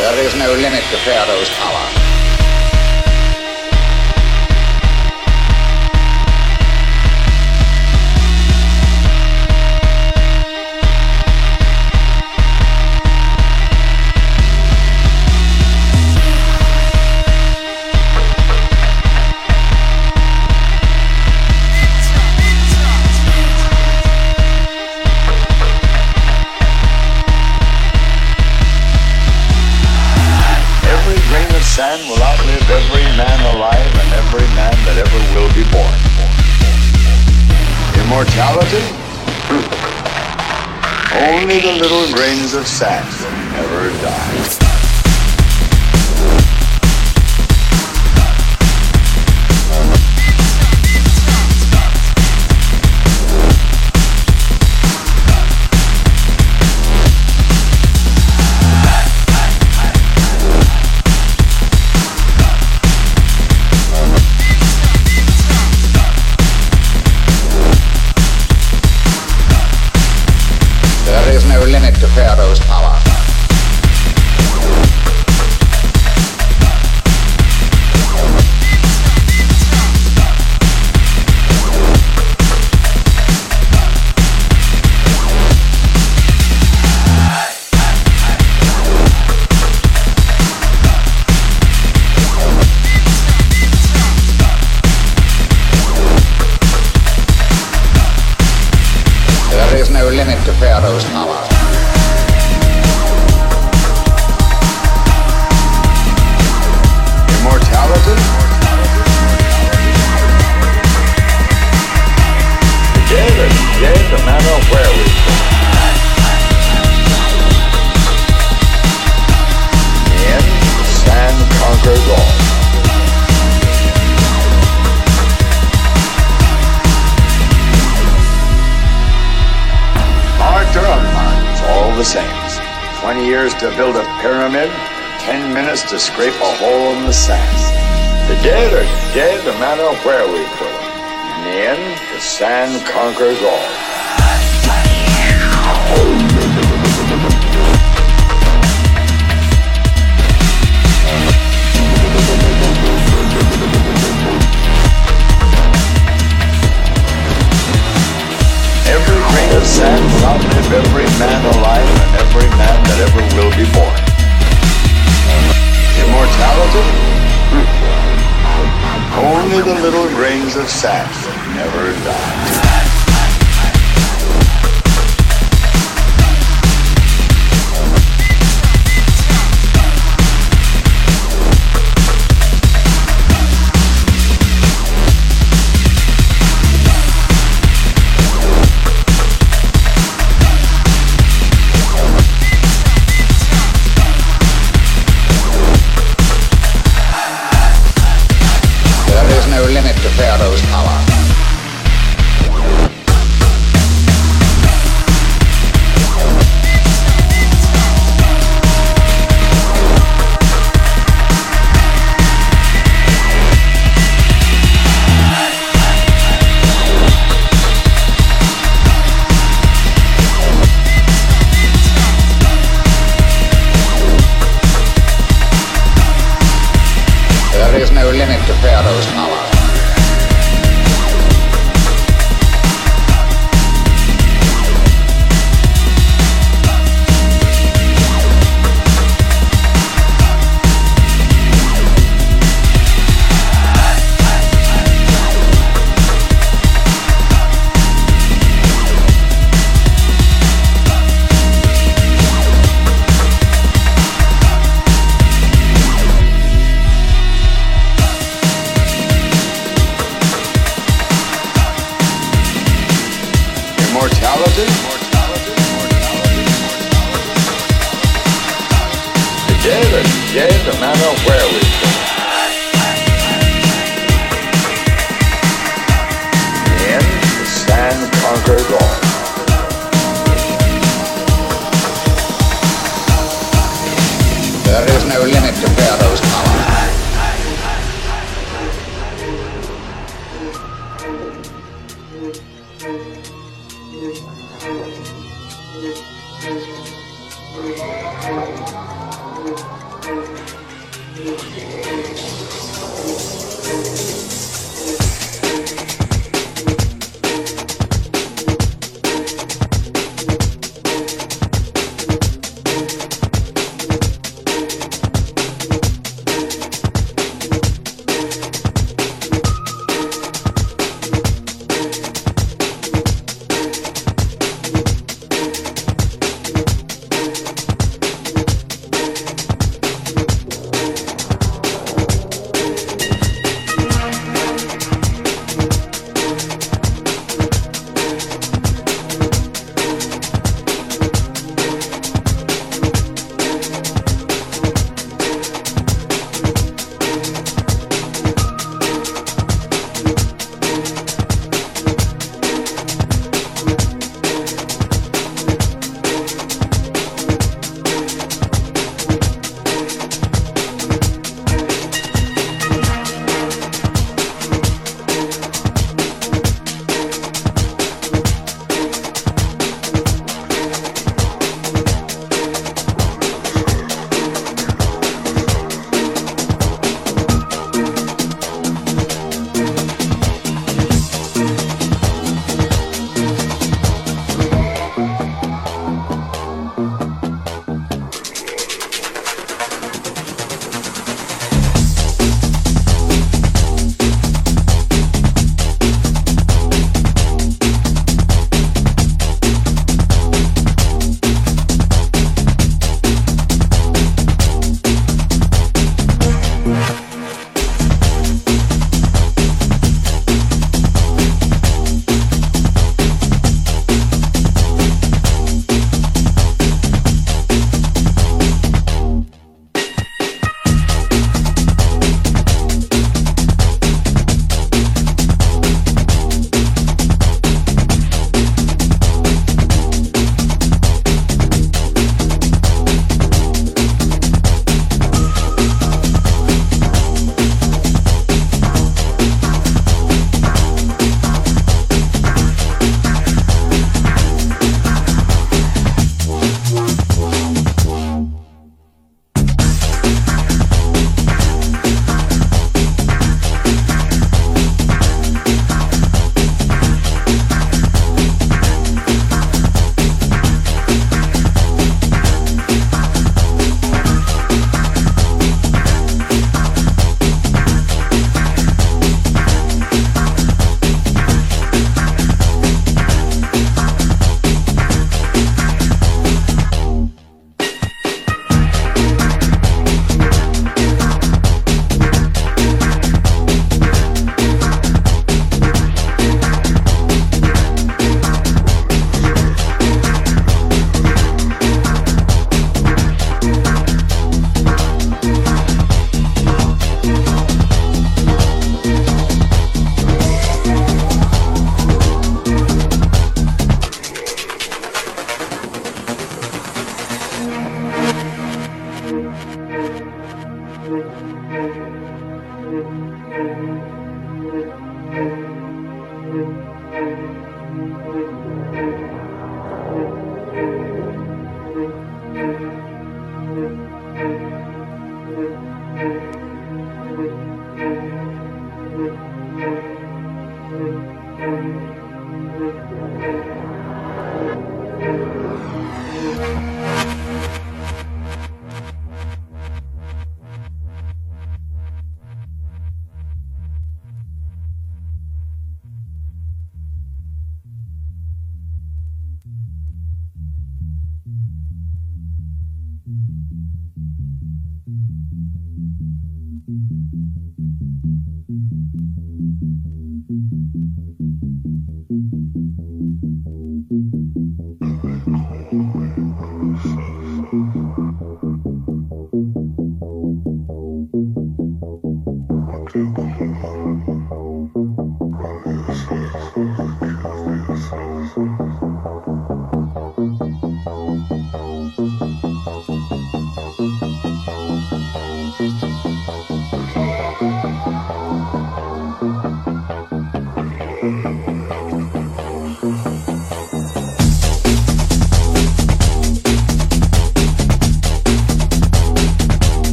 There is no limit to Pharaoh's power. Reality? Only the little grains of sand will never die.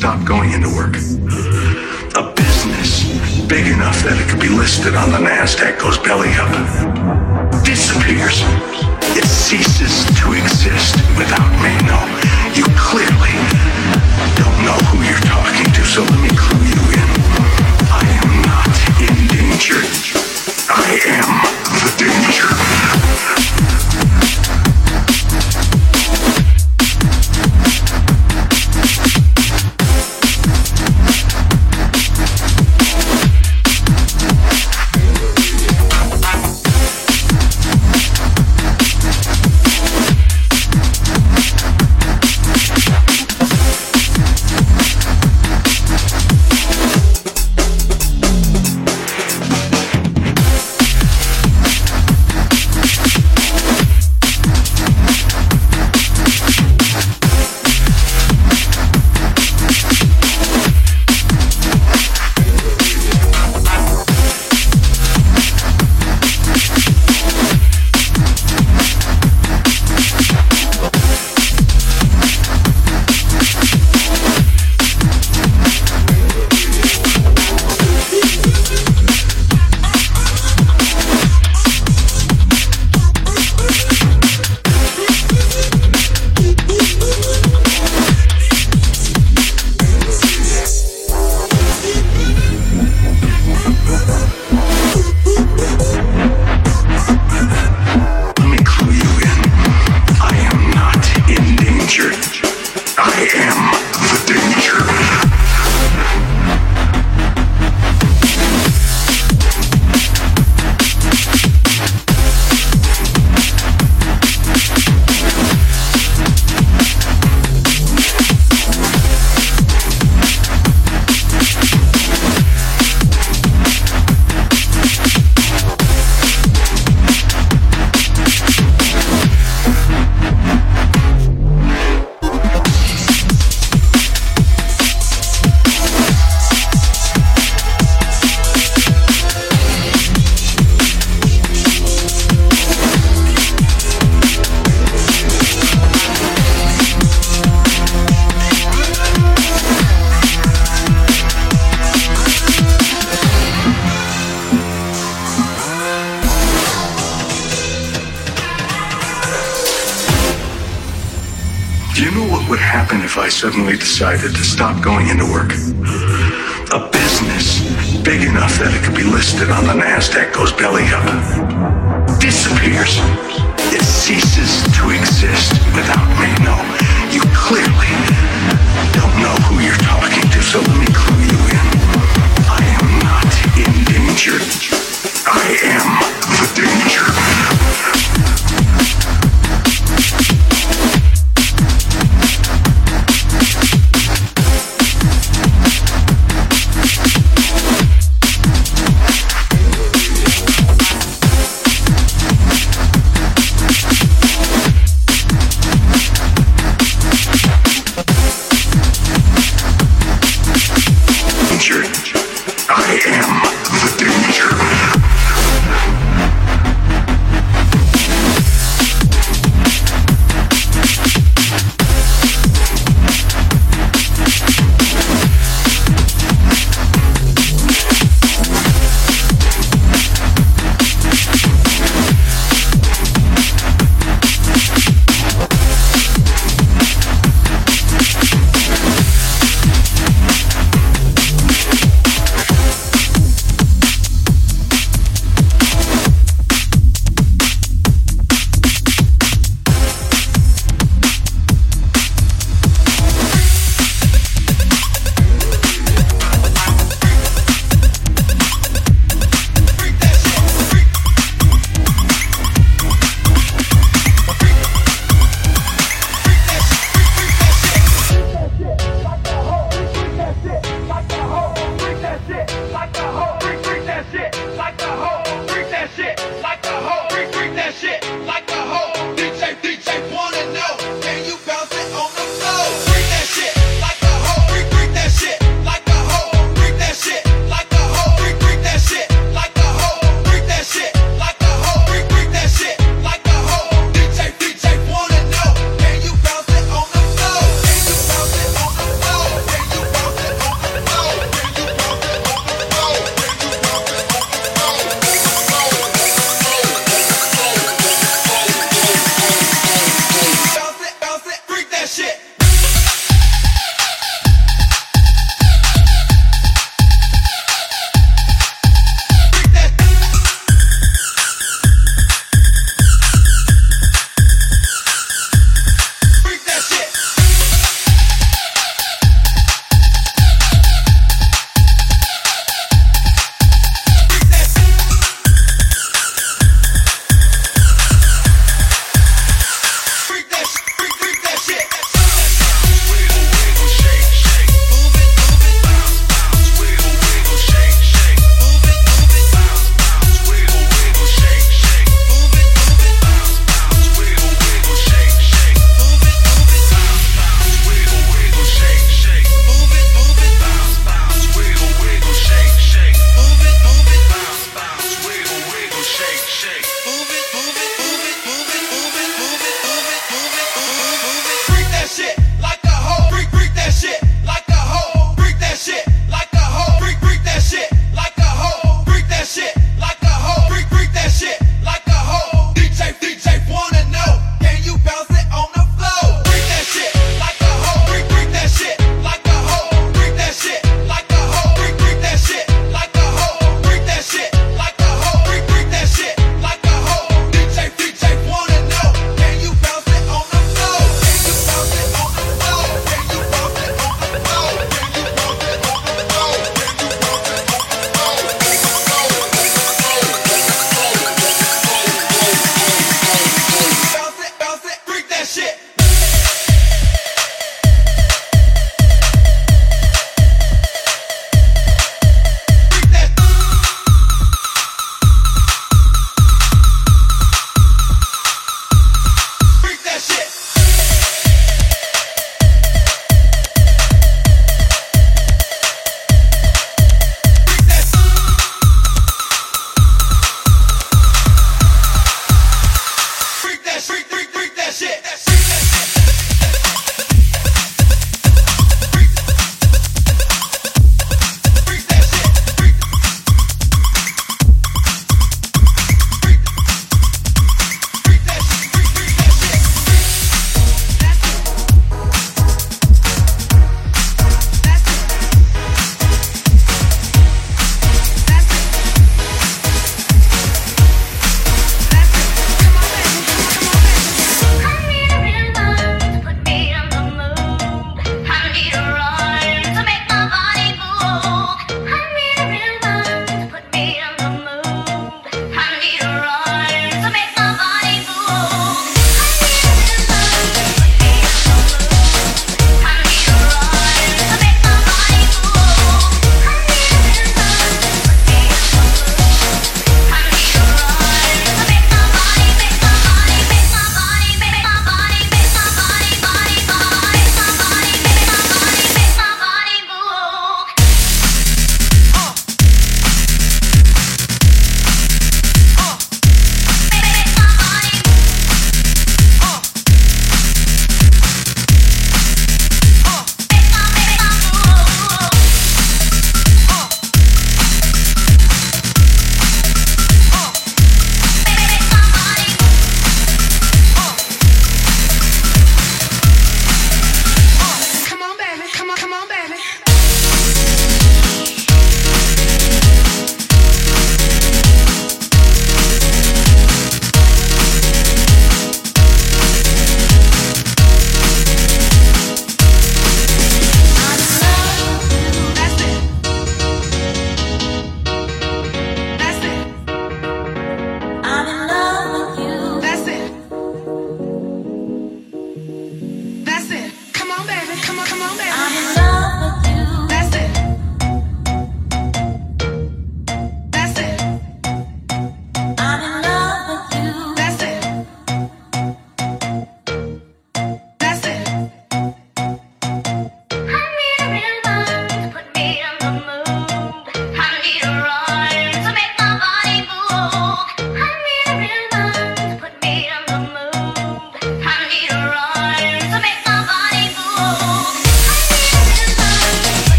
Stop going into work? A business big enough that it could be listed on the NASDAQ goes belly up. Disappears. It ceases to exist without me. No, you clearly don't know who you're talking to, so let me clue you in. I am not in danger. I am the danger. happen if I suddenly decided to stop going into work. A business big enough that it could be listed on the NASDAQ goes belly up, disappears. It ceases to exist without me. No, you clearly don't know who you're talking to, so let me clue you in. I am not endangered. I am the danger.